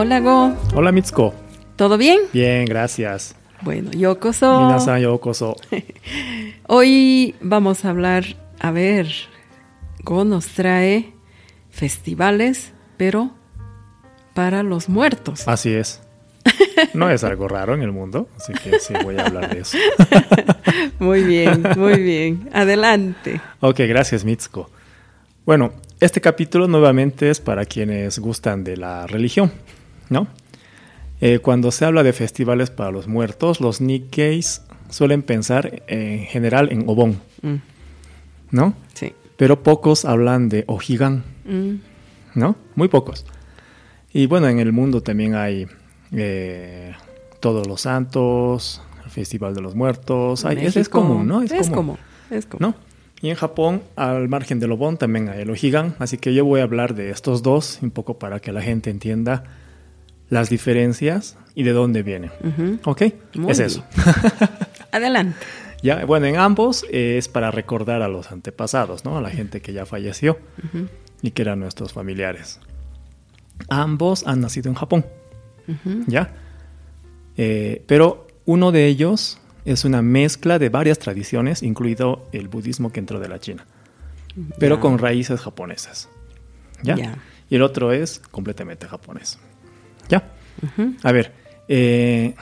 Hola Go, Hola Mitsuko. ¿todo bien? Bien, gracias. Bueno, yokoso. Minasan yokoso. Hoy vamos a hablar, a ver, Go nos trae festivales, pero para los muertos. Así es. No es algo raro en el mundo, así que sí voy a hablar de eso. Muy bien, muy bien. Adelante. Ok, gracias Mitsuko. Bueno, este capítulo nuevamente es para quienes gustan de la religión, ¿no? Eh, cuando se habla de festivales para los muertos, los Nikkeis suelen pensar en general en Obon, Mm, ¿no? sí. Pero pocos hablan de Ojigan, Mm, ¿no? Muy pocos. Y bueno, en el mundo también hay eh, Todos los Santos, el Festival de los Muertos. Hay- es, es común, ¿no? Es, común. Es común. ¿no? Y en Japón, al margen del Obon, también hay el Ojigan. Así que yo voy a hablar de estos dos, un poco para que la gente entienda las diferencias y de dónde vienen. ¿Ok? Muy es eso. Adelante. Ya, bueno, en ambos eh, es para recordar a los antepasados, ¿no? A la gente que ya falleció y que eran nuestros familiares. Ambos han nacido en Japón. ¿ya? Eh, pero uno de ellos es una mezcla de varias tradiciones, incluido el budismo que entró de la China, pero con raíces japonesas, ¿ya? Ya. Y el otro es completamente japonés, ¿ya? A ver, eh,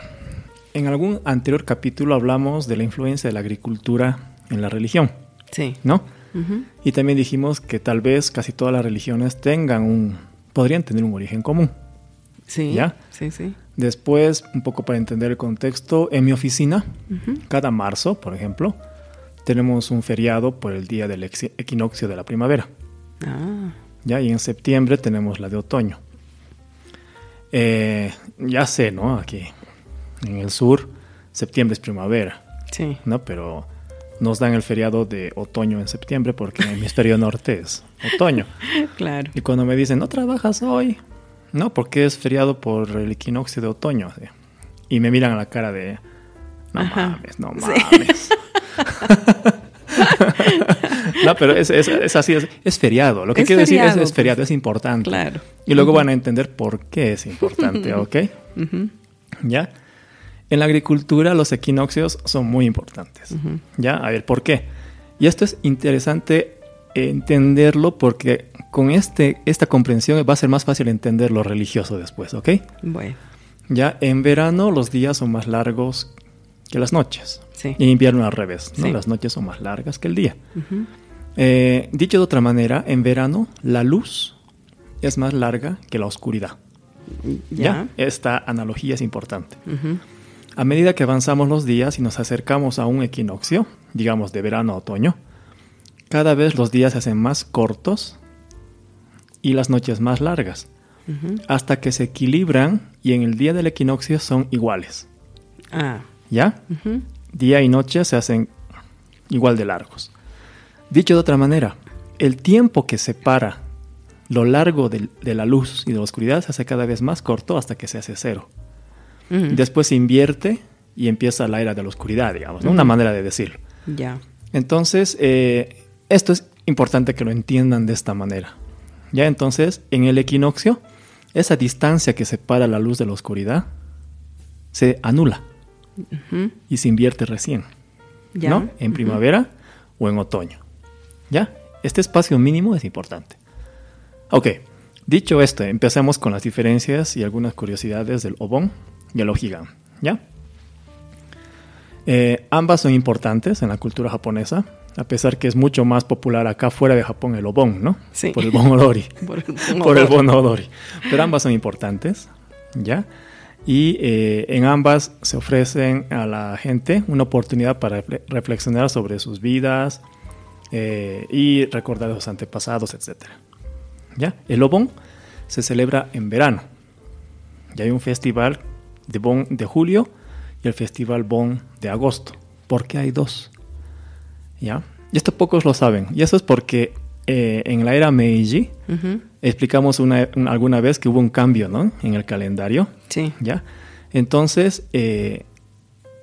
en algún anterior capítulo hablamos de la influencia de la agricultura en la religión, Sí. ¿no? Y también dijimos que tal vez casi todas las religiones tengan un, podrían tener un origen común. Sí. ¿Ya? Sí, sí. Después, un poco para entender el contexto, en mi oficina, cada marzo, por ejemplo, tenemos un feriado por el día del equinoccio de la primavera. Ah, ¿ya? Y en septiembre tenemos la de otoño. Eh, ya sé, ¿no? Aquí en el sur, septiembre es primavera, sí. ¿no? Pero nos dan el feriado de otoño en septiembre porque en el hemisferio norte es otoño. Claro. Y cuando me dicen, no trabajas hoy, no, porque es feriado por el equinoccio de otoño. Y me miran a la cara de, no Ajá. mames, no Sí. mames. no, pero es, es- es así, es, es feriado. Lo que quiero decir es, feriado, es feriado, es importante. Claro. Y luego van a entender por qué es importante, ¿ok? Ujú. ¿Ya? En la agricultura los equinoccios son muy importantes. Ujú. ¿Ya? A ver, ¿por qué? Y esto es interesante entenderlo porque con este, esta comprensión va a ser más fácil entender lo religioso después, ¿ok? Bueno, Ya en verano los días son más largos que las noches. sí. Y en invierno al revés, ¿no? Sí. Las noches son más largas que el día. Ujú. Eh, dicho de otra manera, en verano la luz es más larga que la oscuridad. Ya. Esta analogía es importante. A medida que avanzamos los días y nos acercamos a un equinoccio, digamos de verano a otoño, cada vez los días se hacen más cortos y las noches más largas, hasta que se equilibran y en el día del equinoccio son iguales. Ah. ¿Ya? Día y noche se hacen igual de largos. Dicho de otra manera, el tiempo que separa lo largo de, la luz y de la oscuridad se hace cada vez más corto hasta que se hace cero. Después se invierte y empieza la era de la oscuridad, digamos, ¿no? una manera de decirlo. Ya. Entonces, eh, esto es importante que lo entiendan de esta manera. Ya entonces, en el equinoccio, esa distancia que separa la luz de la oscuridad se anula y se invierte recién. ¿no? En primavera o en otoño. ¿Ya? Este espacio mínimo es importante. Ok, dicho esto, empecemos con las diferencias y algunas curiosidades del Obon y el Ojigan, ¿ya? Eh, ambas son importantes en la cultura japonesa, a pesar que es mucho más popular acá fuera de Japón el Obon, ¿no? Sí. Por el Bon Odori. Por, por el Bon Odori. Pero ambas son importantes, ¿ya? Y eh, en ambas se ofrecen a la gente una oportunidad para refle- reflexionar sobre sus vidas eh, y recordar a sus antepasados, etc. ¿Ya? El Obon se celebra en verano. Y hay un festival de Bon de julio y el festival Bon de agosto. ¿Por qué hay dos? ¿Ya? Y esto pocos lo saben. Y eso es porque eh, en la era Meiji Ujú. explicamos una, una- alguna vez que hubo un cambio ¿no? en el calendario. Sí. ¿ya? Entonces, eh,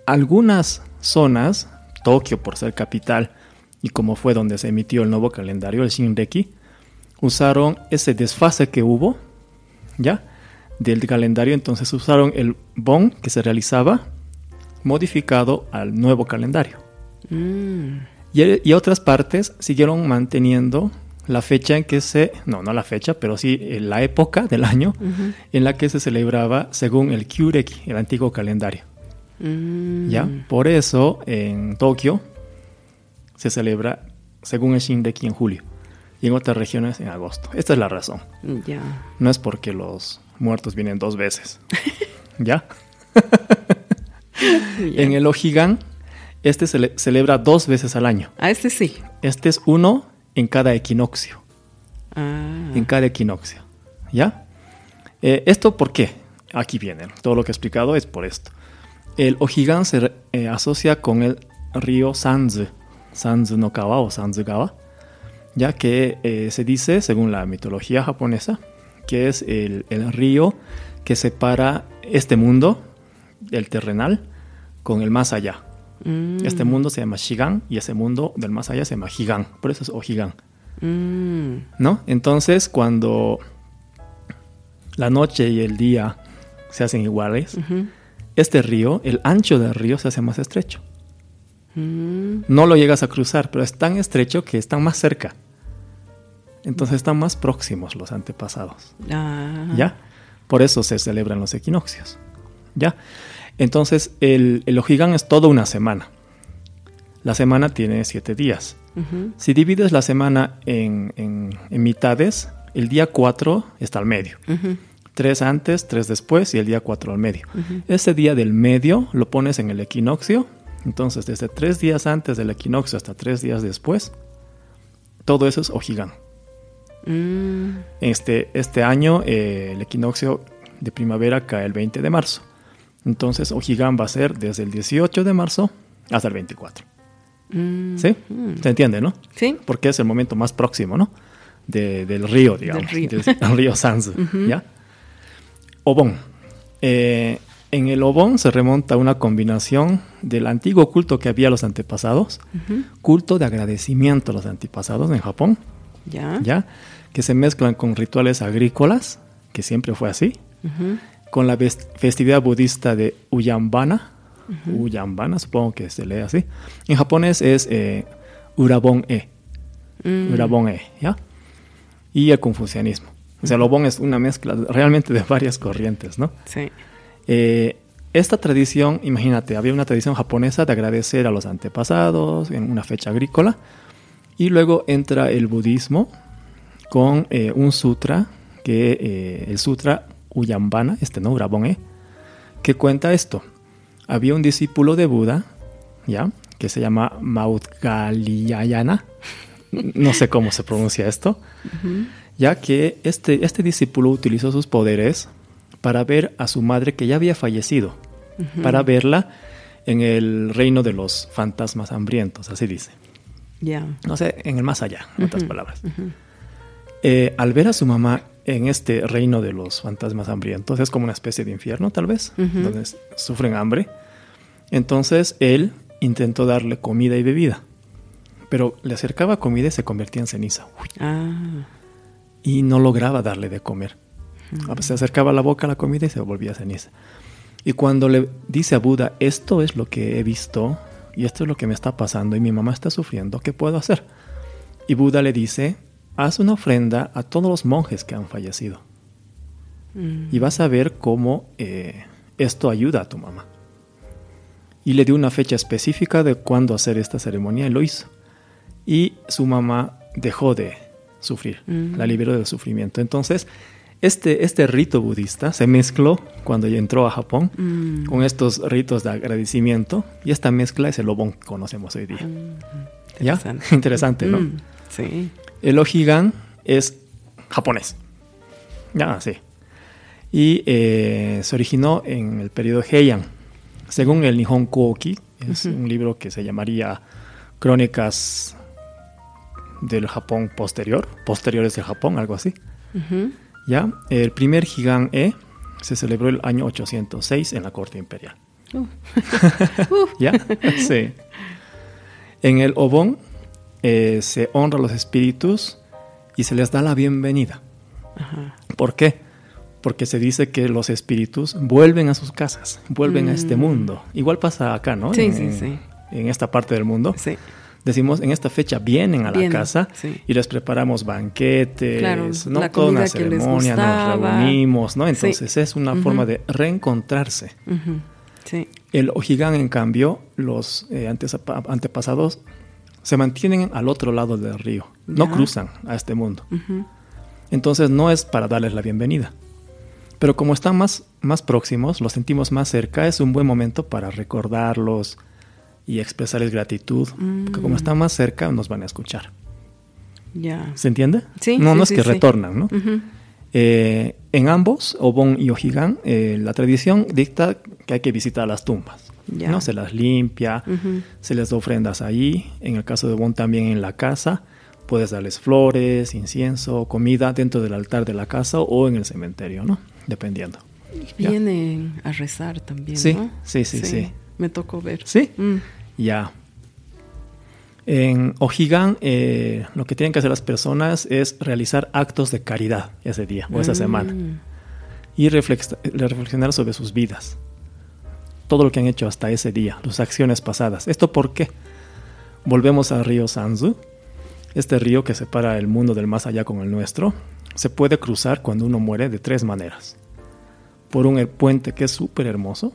algunas zonas, Tokio por ser capital y como fue donde se emitió el nuevo calendario, el Shinreki, usaron ese desfase que hubo, ¿ya? del calendario, entonces usaron el Bon que se realizaba modificado al nuevo calendario. Mm, Y, y otras partes siguieron manteniendo la fecha en que se, no, no la fecha, pero sí eh, la época del año ujú, en la que se celebraba según el Kyureki, el antiguo calendario. mm, ¿Ya? Por eso en Tokio se celebra según el Shindeki en julio y en otras regiones en agosto. Esta es la razón. Ya. No es porque los muertos vienen dos veces. ¿Ya? ya. En el Ojigan, este se le- celebra dos veces al año. Ah, este sí. Este es uno en cada equinoccio. Ah. En cada equinoccio. ¿Ya? Eh, ¿Esto por qué? Aquí viene. Todo lo que he explicado es por esto. El Ojigan se eh, asocia con el río Sanzu. Sanzu no Kawa o Sanzu Gawa. Ya que eh, se dice, según la mitología japonesa, que es el, el río que separa este mundo, el terrenal, con el más allá. Mm, Este mundo se llama Shigan y ese mundo del más allá se llama Higan. Por eso es Ojigan. mm, ¿no? Entonces, cuando la noche y el día se hacen iguales, este río, el ancho del río se hace más estrecho. Mm, No lo llegas a cruzar, pero es tan estrecho que están más cerca. Entonces están más próximos los antepasados. ah, ¿Ya? Por eso se celebran los equinoccios. ¿Ya? Entonces, el, el Ojigan es toda una semana. La semana tiene siete días. Si divides la semana en, en- en mitades, el día 4 está al medio. Tres antes, tres después y el día 4 al medio. ujú. Ese día del medio lo pones en el equinoccio. Entonces, desde tres días antes del equinoccio hasta tres días después, todo eso es Ojigan. Mm, Este, este año eh, el equinoccio de primavera cae el 20 de marzo. Entonces, Ojigan va a ser desde el 18 de marzo hasta el 24. mm, ¿Sí? mm. ¿Se entiende, no? Sí. porque es el momento más próximo, ¿no? De- del río, digamos. río. Del, el río Sanzu, Ujú. ¿ya? Obón. Eh, en el Obón se remonta a una combinación del antiguo culto que había a los antepasados, culto de agradecimiento a los antepasados en Japón, Ya. ¿ya? Que se mezclan con rituales agrícolas, que siempre fue así, con la festividad budista de Uyambana, Uyambana, supongo que se lee así. En japonés es eh, Urabon-e. mm, Urabón E, ¿ya? Y el confucianismo. O sea, el Obón es una mezcla realmente de varias corrientes, ¿no? Sí. Eh, esta tradición, imagínate, había una tradición japonesa de agradecer a los antepasados en una fecha agrícola, y luego entra el budismo con eh, un sutra, que eh, el sutra Uyambana, este no, Urabón E, que cuenta esto. Había un discípulo de Buda, ¿ya? Que se llama Maudgaliyayana, no sé cómo se pronuncia esto, ujú, ya que este, este discípulo utilizó sus poderes para ver a su madre que ya había fallecido, para verla en el reino de los fantasmas hambrientos, así dice. Ya. No sé, en el más allá, en otras palabras. Eh, al ver a su mamá en este reino de los fantasmas hambrientos, es como una especie de infierno tal vez, donde sufren hambre. Entonces él intentó darle comida y bebida, pero le acercaba comida y se convertía en ceniza. Ah. y no lograba darle de comer. Ujú. Se acercaba a la boca a la comida y se volvía ceniza. Y cuando le dice a Buda, esto es lo que he visto y esto es lo que me está pasando y mi mamá está sufriendo, ¿qué puedo hacer? Y Buda le dice, haz una ofrenda a todos los monjes que han fallecido Mm, y vas a ver cómo eh, esto ayuda a tu mamá. Y le dio una fecha específica de cuándo hacer esta ceremonia y lo hizo. Y su mamá dejó de sufrir, Mm. la liberó del sufrimiento. Entonces, este, este rito budista se mezcló cuando ella entró a Japón mm, con estos ritos de agradecimiento y esta mezcla es el obon que conocemos hoy día. mm, ¿Ya? interesante. Interesante, ¿no? Mm, Sí. El Ojigan es japonés. Ya, sí. Y eh, se originó en el periodo Heian. Según el Nihon Koki, es un libro que se llamaría Crónicas del Japón posterior, posteriores del Japón, algo así. Ujú. Ya, el primer Higan E se celebró el año 806 en la corte imperial. Uh, ¿Ya? Sí. En el Obon eh, se honra a los espíritus y se les da la bienvenida. Ajá. ¿Por qué? porque se dice que los espíritus vuelven a sus casas, vuelven a este Mm. mundo. Igual pasa acá, ¿no? Sí, en, sí, sí. En esta parte del mundo. Sí. Decimos, en esta fecha vienen a la Vienen, casa sí. y les preparamos banquetes, Claro, ¿no? Toda una ceremonia, nos reunimos, ¿no? Sí. Entonces es una forma de reencontrarse. Sí. El Ojigán, en cambio, los eh, antes- antepasados se mantienen al otro lado del río, no cruzan a este mundo. Entonces no es para darles la bienvenida. Pero como están más, más próximos, los sentimos más cerca, es un buen momento para recordarlos y expresarles gratitud. Porque como Mm. están más cerca, nos van a escuchar. Ya. ¿Se entiende? Sí, No, sí, no es sí, que sí. retornan, ¿no? Ujú. Eh, en ambos, Obon y Ojigán, eh, la tradición dicta que hay que visitar las tumbas. Ya. ¿no? Se las limpia, Ujú. se les da ofrendas ahí. En el caso de Obon también en la casa. Puedes darles flores, incienso, comida dentro del altar de la casa o en el cementerio, ¿no? Dependiendo. Ya. Vienen a rezar también, Sí, ¿no? sí, sí, sí. Me tocó ver. ¿Sí? Mm. Ya. En Ojigán, eh, lo que tienen que hacer las personas es realizar actos de caridad ese día o esa Mm. semana. y reflex- reflexionar sobre sus vidas. Todo lo que han hecho hasta ese día, sus acciones pasadas. ¿Esto por qué? Volvemos al río Sanzu, este río que separa el mundo del más allá con el nuestro. Se puede cruzar cuando uno muere de tres maneras. Por un puente que es súper hermoso,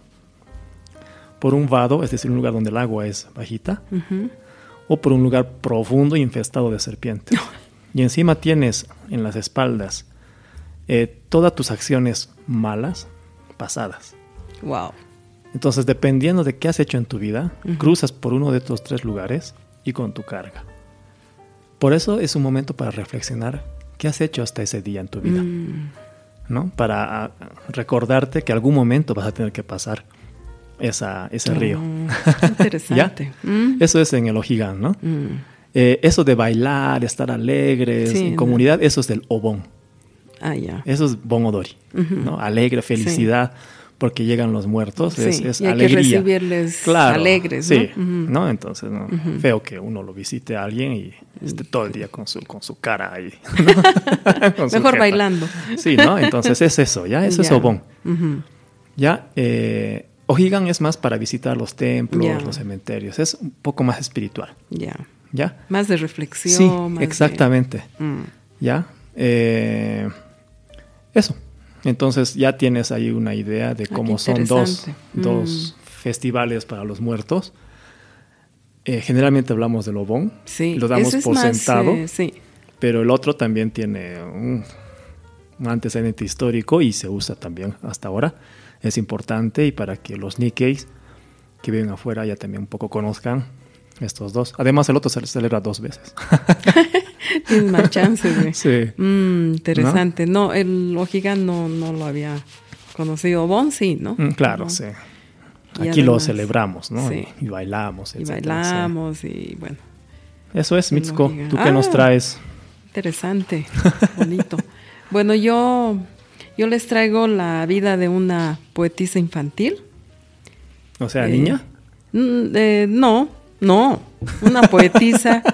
por un vado, es decir, un lugar donde el agua es bajita, o por un lugar profundo y infestado de serpientes. y encima tienes en las espaldas eh, todas tus acciones malas pasadas. Wow. Entonces, dependiendo de qué has hecho en tu vida, cruzas por uno de estos tres lugares y con tu carga. Por eso es un momento para reflexionar qué has hecho hasta ese día en tu vida, Mm. ¿no? Para ah, recordarte que algún momento vas a tener que pasar esa, ese río. Mm, Interesante. Mm. Eso es en el Ojigán, ¿no? Mm. Eh, eso de bailar, estar alegres, Sí, en comunidad, eso es del Obon. Ah, ya. Eso es Bon Odori, Ujú. ¿no? Alegre, felicidad, porque llegan los muertos, es, Sí, es y hay que recibirles claro, alegres, ¿no? Sí. ¿no? Entonces, ¿no? Feo que uno lo visite a alguien y esté todo el día con su, con su cara ahí. ¿no? Con su Mejor bailando. Sí, ¿no? Entonces es eso, ¿ya? Eso es Ya. Obon. Ya, eh, Ojigan es más para visitar los templos, los cementerios, es un poco más espiritual, Ya. ¿ya? Más de reflexión. Sí, más de- exactamente. Mm. ¿Ya? Eh, eso. Entonces ya tienes ahí una idea de Ah, cómo son dos, interesante. dos festivales para los muertos. Eh, generalmente hablamos del Obón, Sí. lo damos por más, sentado, eh, sí. pero el otro también tiene un, un antecedente histórico y se usa también hasta ahora. Es importante y para que los Nikkeis que viven afuera ya también un poco conozcan estos dos. Además, el otro se celebra dos veces. Tienes más chances, güey. sí. Mm, interesante. No, el Ojigán no, no lo había conocido. Bon sí, ¿no? Mm, Claro, Bon. sí. Y Aquí lo celebramos, ¿no? sí. Y, y bailamos, Y bailamos y bueno. Eso es, Mitsuko. Ojigan. ¿Tú qué nos Ah. traes? interesante, bonito. bueno, yo, yo les traigo la vida de una poetisa infantil. O sea, Eh, niña. Eh, no, no, una poetisa.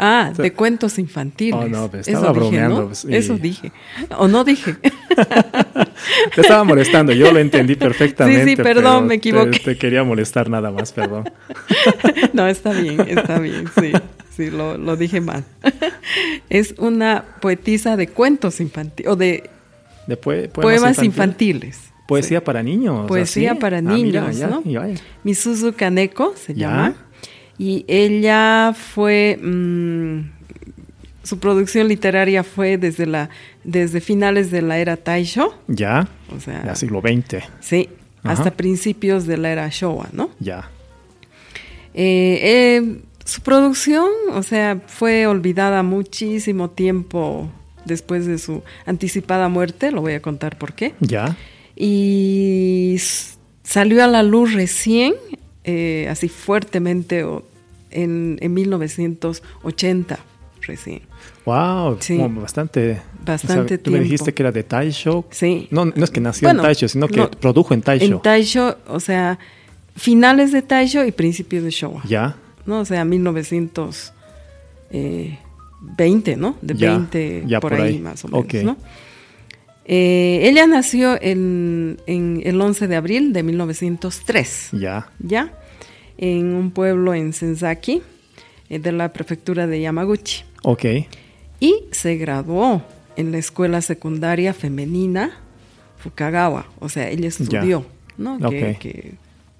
Ah, de cuentos infantiles. Oh, no, pues, Eso estaba dije, bromeando, ¿no? pues, y- Eso dije. O no dije. Te estaba molestando, yo lo entendí perfectamente. Sí, sí, perdón, me equivoqué. Te, te quería molestar nada más, perdón. No, está bien, está bien, sí, sí, lo, lo dije mal. Es una poetisa de cuentos infantiles, o de De poe- poemas, infantiles. infantiles. Poesía sí. para niños. Poesía así. para Ah, mira, niños, ya, ¿no? ya. Misuzu Kaneko se Ya. llama. Y ella fue. mm, su producción literaria fue desde, la, desde finales de la era Taisho, Ya, o sea, ya siglo XX. sí, Ajá. hasta principios de la era Showa, ¿no? Ya. Eh, eh, su producción, o sea, fue olvidada muchísimo tiempo después de su anticipada muerte, lo voy a contar por qué. Ya. Y salió a la luz recién, eh, así fuertemente, o- en, en 1980, recién. Wow, Sí. como bastante. Bastante Tú me tiempo. dijiste que era de Taisho. Sí. No, no es que nació Bueno, en Taisho, sino que no, produjo en Taisho. En Taisho, o sea, finales de Taisho y principios de Showa. ya. ¿no? O sea, 1920, ¿no? De Ya, 20 ya por, por ahí, ahí. más o menos. ¿no? Eh, ella nació en, en el 11 de abril de 1903. Ya. ¿Ya? En un pueblo en Senzaki, eh, de la prefectura de Yamaguchi. Ok. Y se graduó en la escuela secundaria femenina Fukagawa. O sea, ella estudió, ¿no? Que, Ok. que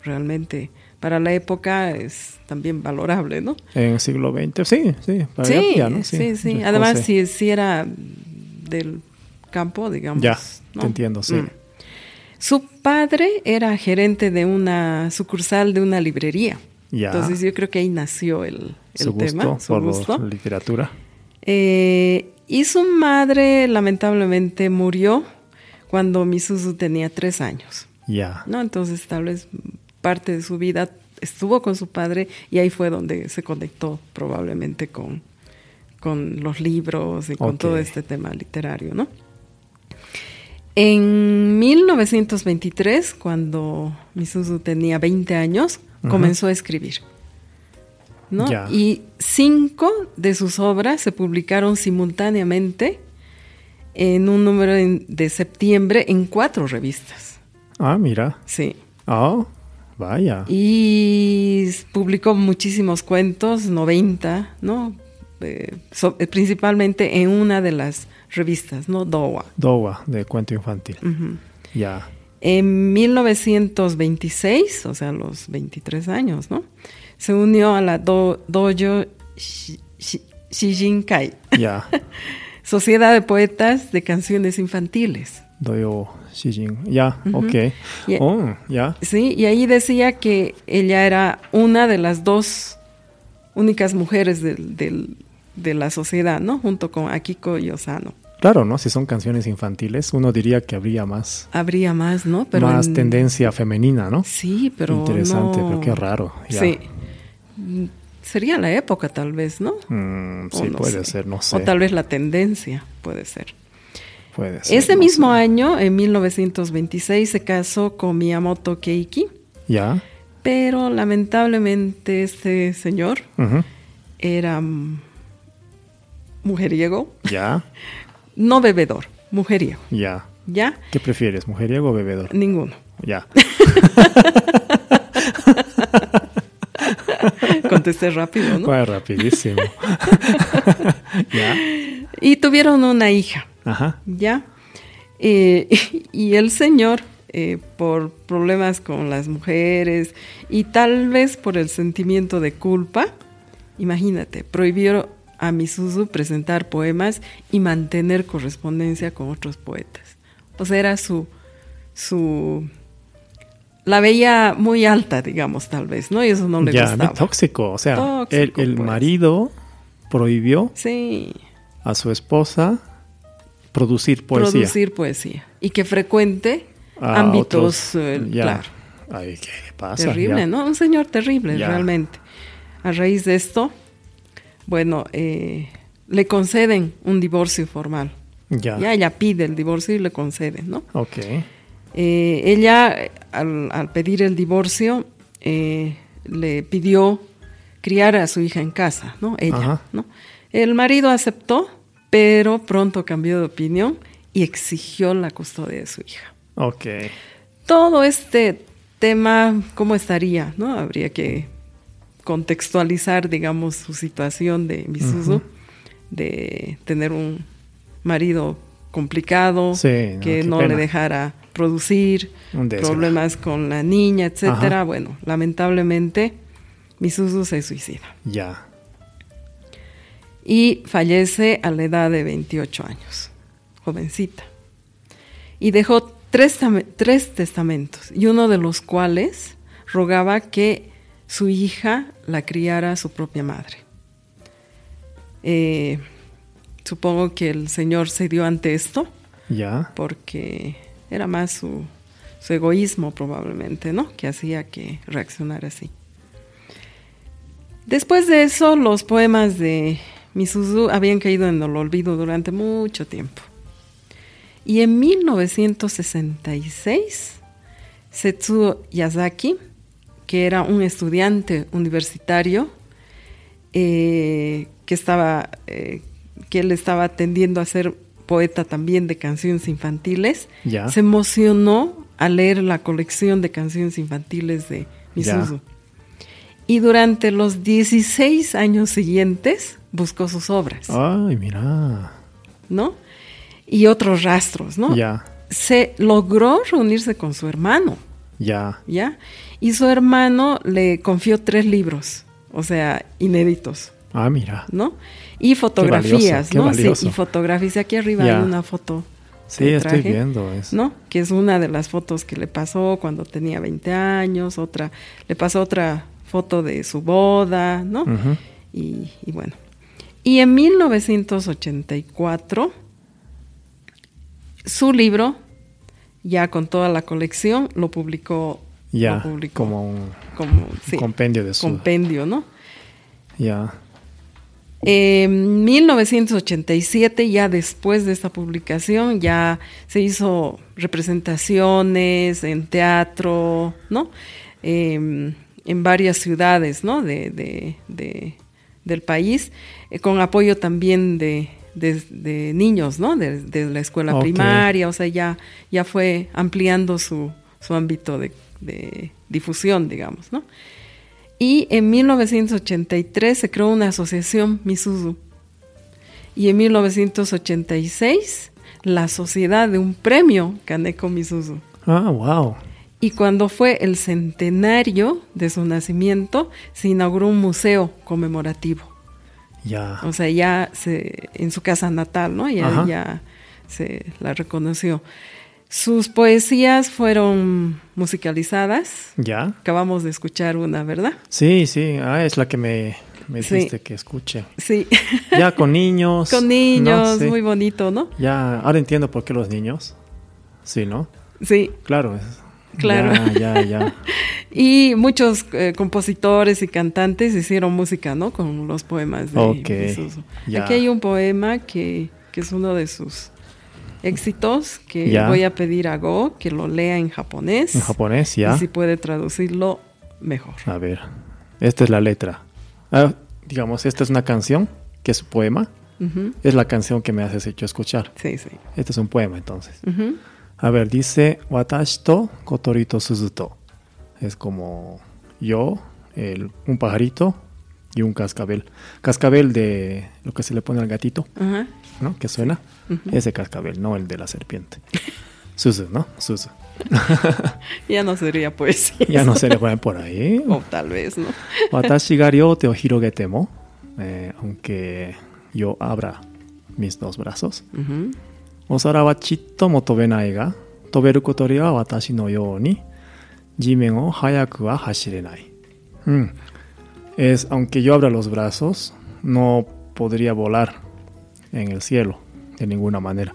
realmente para la época es también valorable, ¿no? En el siglo XX, sí, sí. para Sí, allá, ¿no? sí, sí. Además, si, si era del campo, digamos. Ya, ¿no? te entiendo, sí. Mm. Su padre era gerente de una sucursal de una librería. Ya. Entonces yo creo que ahí nació el, el su tema, gusto su por gusto. literatura. Eh, y su madre lamentablemente murió cuando Misuzu tenía tres años. Ya. ¿no? Entonces tal vez parte de su vida estuvo con su padre y ahí fue donde se conectó probablemente con, con los libros y con todo este tema literario, ¿no? En 1923, cuando Misuzu tenía 20 años, comenzó a escribir. ¿no? Y cinco de sus obras se publicaron simultáneamente en un número de septiembre en cuatro revistas. Ah, mira. Sí. Ah, vaya. Y publicó muchísimos cuentos, 90, ¿no? Eh, so- eh, principalmente en una de las revistas, ¿no? Dowa. Dowa, de cuento infantil. Ujú. Ya. En 1926, o sea, a los 23 años, ¿no? Se unió a la do, Dojo Shi- Shi- Shijinkai, Ya. Sociedad de Poetas de Canciones Infantiles. Doyo Shijin. Ya, ok. Ya. Oh, ya. Sí, y ahí decía que ella era una de las dos únicas mujeres del- del- de la sociedad, ¿no? Junto con Akiko y Osano. Claro, ¿no? Si son canciones infantiles, uno diría que habría más, Habría más, ¿no? más en- tendencia femenina, ¿no? Sí, pero Interesante, no- pero qué raro. Sí. Sería la época, tal vez, ¿no? Mm, sí, no puede sé. ser, no sé. O tal vez la tendencia, puede ser. Puede ser, Ese no mismo sé. año, en 1926, se casó con Miyamoto Keiki, Ya. pero lamentablemente este señor era mujeriego, Ya. no bebedor, mujeriego. Ya. ¿Ya? ¿Qué prefieres, mujeriego o bebedor? Ninguno. Ya. Contesté rápido, ¿no? Fue rapidísimo. ya. Y tuvieron una hija, Ajá. ¿ya? Eh, y el señor, eh, por problemas con las mujeres y tal vez por el sentimiento de culpa, imagínate, prohibió a Misuzu presentar poemas y mantener correspondencia con otros poetas. O sea, era su, su, la veía muy alta, digamos, tal vez, ¿no? Y eso no le ya, gustaba. tóxico. O sea, Tóxico, el, el pues. marido prohibió Sí, a su esposa producir poesía. producir poesía. Y que frecuente ámbitos, otros- eh, ya. claro, Ay, ¿qué pasa? terrible, Ya. ¿no? Un señor terrible, Ya. realmente. A raíz de esto, bueno, eh, le conceden un divorcio formal. Ya. Ya ella pide el divorcio y le conceden, ¿no? Ok. Eh, ella, al, al pedir el divorcio, le pidió criar a su hija en casa, ¿no? Ella, Ajá. ¿no? El marido aceptó, pero pronto cambió de opinión y exigió la custodia de su hija. Ok. Todo este tema, ¿cómo estaría? ¿No? Habría que contextualizar, digamos, su situación de Misuzu, de tener un marido complicado, Sí, no, que no pena. le dejara producir, problemas con la niña, etcétera. Ajá. Bueno, lamentablemente, Misuzu se suicida Ya. Y fallece a la edad de 28 años, jovencita. Y dejó tres, tres testamentos, y uno de los cuales rogaba que su hija la criara su propia madre. Eh, supongo que el Señor se dio ante esto, Ya. porque era más su, su egoísmo probablemente, ¿no? Que hacía que reaccionara así. Después de eso, los poemas de Misuzu habían caído en el olvido durante mucho tiempo. Y en 1966, Setsuo Yazaki, que era un estudiante universitario, eh, que estaba, eh, que él estaba tendiendo a ser poeta también de canciones infantiles, Ya. se emocionó al leer la colección de canciones infantiles de Misuzu. Y durante los 16 años siguientes buscó sus obras, Ay, mira. ¿no? Y otros rastros, ¿no? Ya, Se logró reunirse con su hermano, ya. ¿ya? Y su hermano le confió tres libros, o sea, inéditos, Ah, mira. ¿no? Y fotografías, qué ¿no? valioso. Sí, y fotografías. Aquí arriba Ya. hay una foto. Sí, estoy viendo eso. ¿No? Que es una de las fotos que le pasó cuando tenía 20 años, otra, le pasó otra foto de su boda, ¿no? Y, y bueno. Y en 1984, su libro, ya con toda la colección, lo publicó. Ya, lo publicó como un como, sí, compendio de su... compendio, ¿no? ya, En 1987, ya después de esta publicación, ya se hizo representaciones en teatro, ¿no? Em, en varias ciudades, ¿no? De, de- de- del país, eh, con apoyo también de, de- de niños, ¿no? De, de la escuela Ok. primaria, o sea, ya, ya fue ampliando su, su ámbito de, de difusión, digamos, ¿no? Y en 1983 se creó una asociación Misuzu. Y en 1986 la sociedad de un premio Kaneko Misuzu. Ah, wow. Y cuando fue el centenario de su nacimiento, se inauguró un museo conmemorativo. Ya. O sea, ya se, en su casa natal, ¿no? Ya, Ajá. ya se la reconoció. Sus poesías fueron musicalizadas. ¿Ya? Acabamos de escuchar una, ¿verdad? Sí, sí. Ah, es la que me, me Sí. dijiste que escuche. Sí, Ya con niños. con ¿no? niños, Sí. muy bonito, ¿no? Ya, ahora entiendo por qué los niños. Sí, ¿no? Sí, Claro. es- Claro. Ya, ya, ya. y muchos eh, compositores y cantantes hicieron música, ¿no? Con los poemas de Ok, Misuzu. ya. Aquí hay un poema que, que es uno de sus éxitos que Ya. voy a pedir a Go que lo lea en japonés. En japonés, ya. Y si puede traducirlo mejor. A ver. Esta es la letra. Ah, digamos, esta es una canción que es un poema. Es la canción que me has hecho escuchar. Sí, sí. Este es un poema, entonces. Ujú, A ver, dice Watashi to Kotori to Suzuto. Es como yo, el, un pajarito y un cascabel. Cascabel de lo que se le pone al gatito, Ajá. ¿no? Que suena. Ese cascabel, no el de la serpiente. Suzu, ¿no? Suzu. Ya no sería poesía. Ya no se le ponen por ahí. O tal vez, ¿no? Watashi ga ryote o hirogetemo. Eh, aunque yo abra mis dos brazos. Ujú. お皿はちっとも飛べないが飛べる小鳥は私のように地面を速くは走れない。Mm. Es, aunque yo abra los brazos, no podría volar en el cielo de ninguna manera.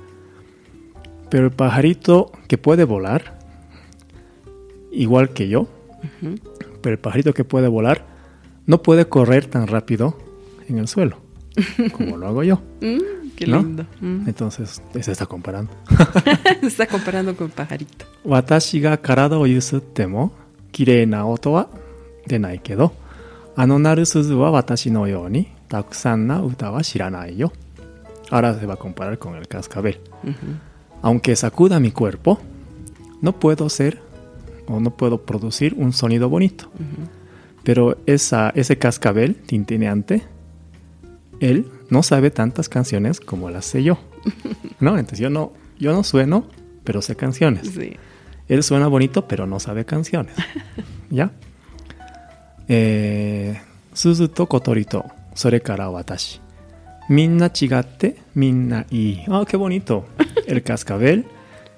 Pero el pajarito que puede volar, igual que yo, Ujú. pero el pajarito que puede volar no puede correr tan rápido en el suelo como lo hago yo. Qué lindo. Mm. Entonces, se está comparando. se está comparando con pajarito. Watashi ga no. Ahora se va a comparar con el cascabel. Aunque sacuda mi cuerpo, no puedo ser o no puedo producir un sonido bonito. Pero esa, ese cascabel tintineante él no sabe tantas canciones como las sé yo no entonces yo no yo no sueno pero sé canciones Sí. él suena bonito, pero no sabe canciones. ¿Ya? Eh, Suzu to Kotori to, sore kara watashi. Minna chigatte, minna ii. ¡Ah, qué bonito! El cascabel,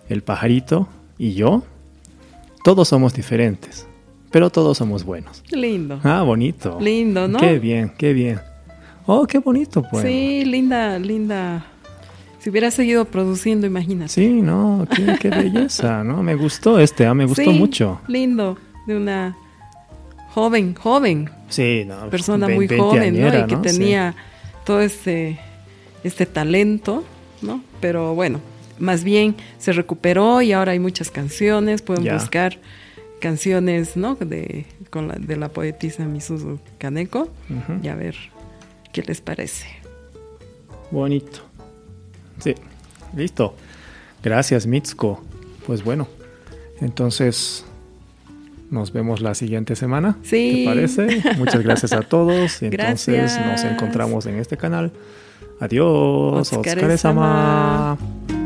el pajarito y yo, todos somos diferentes, pero todos somos buenos. Lindo. Ah, bonito. Lindo, ¿no? Qué bien, qué bien. Oh, qué bonito, pues. Sí, linda, linda. Si hubiera seguido produciendo, imagínate. Sí, no, qué, qué belleza, ¿no? Me gustó este, ah, me gustó Sí, mucho. Lindo, de una joven, joven, Sí, no. persona muy 20 joven, ¿no? Y que ¿no? Sí. tenía todo este, este talento, ¿no? Pero bueno, más bien se recuperó y ahora hay muchas canciones, pueden Ya. buscar canciones, ¿no? De, con la, de la poetisa Misuzu Kaneko y a ver qué les parece. Bonito. Sí. Listo. Gracias, Mitsuko. Pues bueno, entonces nos vemos la siguiente semana. Sí. ¿Te parece? Muchas gracias a todos. Entonces Gracias. nos encontramos en este canal. Adiós. Otsukare-sama. Otsukare-sama.